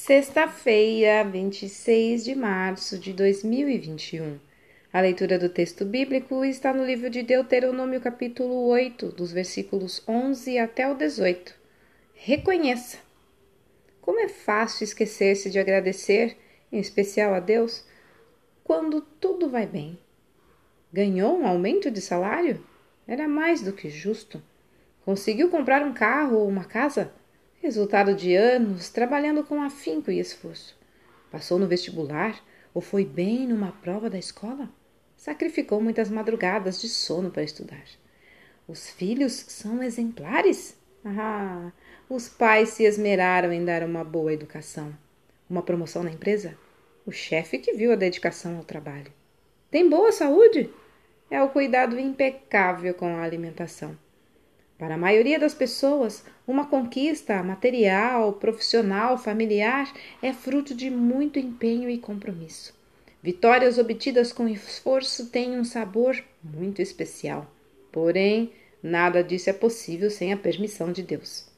Sexta-feira, 26 de março de 2021. A leitura do texto bíblico está no livro de Deuteronômio, capítulo 8, dos versículos 11 até o 18. Reconheça. Como é fácil esquecer-se de agradecer, em especial a Deus, quando tudo vai bem. Ganhou um aumento de salário? Era mais do que justo. Conseguiu comprar um carro ou uma casa? Resultado de anos trabalhando com afinco e esforço. Passou no vestibular ou foi bem numa prova da escola? Sacrificou muitas madrugadas de sono para estudar. Os filhos são exemplares? Ah, os pais se esmeraram em dar uma boa educação. Uma promoção na empresa? O chefe que viu a dedicação ao trabalho. Tem boa saúde? É o cuidado impecável com a alimentação. Para a maioria das pessoas, uma conquista material, profissional, familiar é fruto de muito empenho e compromisso. Vitórias obtidas com esforço têm um sabor muito especial. Porém, nada disso é possível sem a permissão de Deus.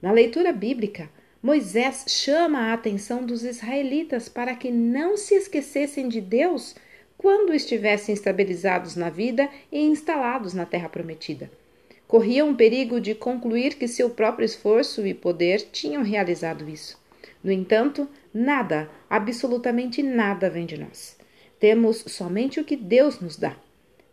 Na leitura bíblica, Moisés chama a atenção dos israelitas para que não se esquecessem de Deus quando estivessem estabilizados na vida e instalados na terra prometida corriam o perigo de concluir que seu próprio esforço e poder tinham realizado isso. No entanto, nada, absolutamente nada vem de nós. Temos somente o que Deus nos dá.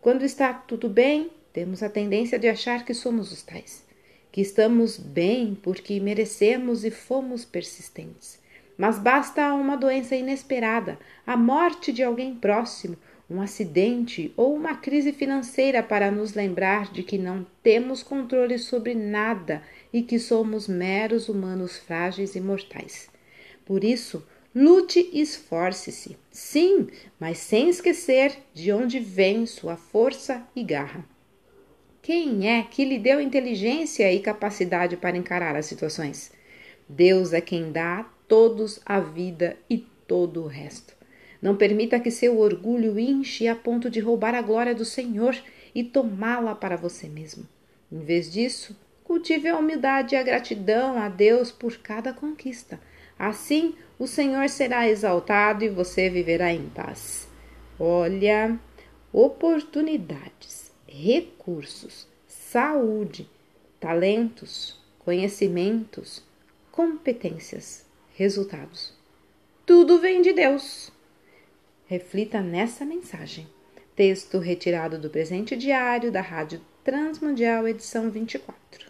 Quando está tudo bem, temos a tendência de achar que somos os tais, que estamos bem porque merecemos e fomos persistentes. Mas basta uma doença inesperada, a morte de alguém próximo, um acidente ou uma crise financeira para nos lembrar de que não temos controle sobre nada e que somos meros humanos frágeis e mortais. Por isso, lute e esforce-se, sim, mas sem esquecer de onde vem sua força e garra. Quem é que lhe deu inteligência e capacidade para encarar as situações? Deus é quem dá a todos a vida e todo o resto. Não permita que seu orgulho inche a ponto de roubar a glória do Senhor e tomá-la para você mesmo. Em vez disso, cultive a humildade e a gratidão a Deus por cada conquista. Assim, o Senhor será exaltado e você viverá em paz. Olha, oportunidades, recursos, saúde, talentos, conhecimentos, competências, resultados. Tudo vem de Deus. Reflita nessa mensagem. Texto retirado do presente diário da Rádio Transmundial, edição 24.